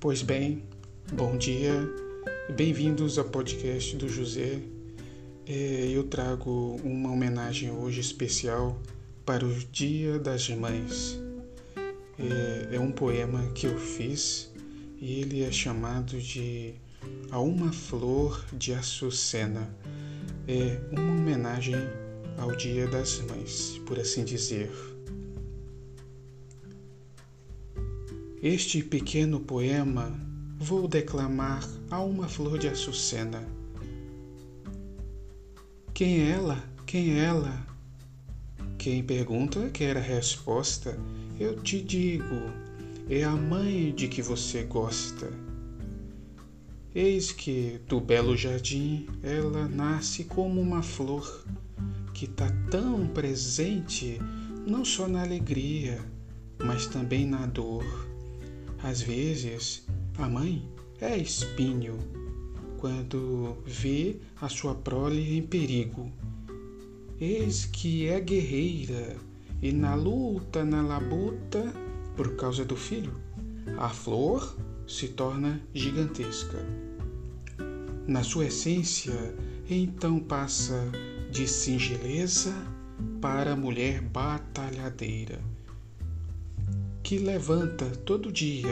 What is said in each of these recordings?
Pois bem, bom dia, bem-vindos ao podcast do José. É, eu trago uma homenagem hoje especial para o Dia das Mães. É, é um poema que eu fiz e ele é chamado de A Uma Flor de Açucena. É uma homenagem ao Dia das Mães, por assim dizer. Este pequeno poema vou declamar a uma flor de açucena. Quem é ela? Quem é ela? Quem pergunta quer a resposta. Eu te digo, é a mãe de que você gosta. Eis que do belo jardim ela nasce como uma flor que está tão presente não só na alegria, mas também na dor às vezes, a mãe é espinho quando vê a sua prole em perigo. Eis que é guerreira e na luta, na labuta, por causa do filho, a flor se torna gigantesca. Na sua essência, então passa de singeleza para mulher batalhadeira que levanta todo dia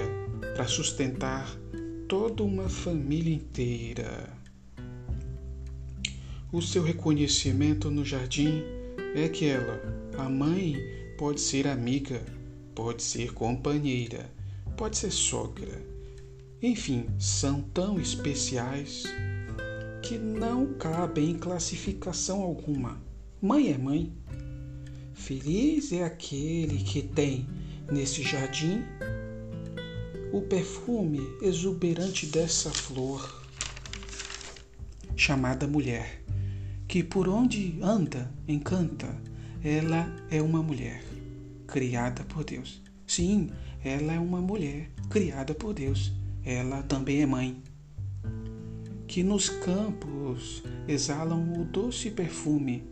para sustentar toda uma família inteira. O seu reconhecimento no jardim é que ela, a mãe, pode ser amiga, pode ser companheira, pode ser sogra. Enfim, são tão especiais que não cabem em classificação alguma. Mãe é mãe. Feliz é aquele que tem nesse jardim o perfume exuberante dessa flor chamada mulher, que por onde anda encanta. Ela é uma mulher criada por Deus. Sim, ela é uma mulher criada por Deus. Ela também é mãe. Que nos campos exalam o doce perfume.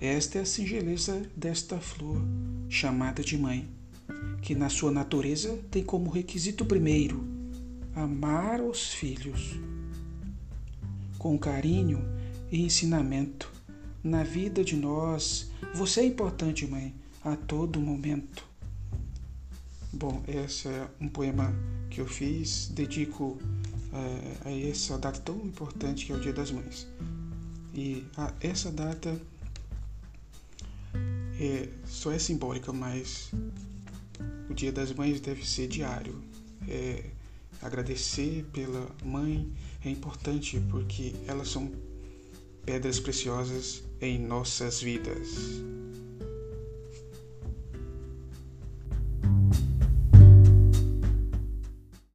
Esta é a singeleza desta flor, chamada de mãe que na sua natureza tem como requisito primeiro amar os filhos com carinho e ensinamento na vida de nós. Você é importante, mãe, a todo momento. Bom, esse é um poema que eu fiz, dedico uh, a essa data tão importante que é o Dia das Mães. E a, essa data é, só é simbólica, mas o Dia das Mães deve ser diário. É, agradecer pela mãe é importante porque elas são pedras preciosas em nossas vidas.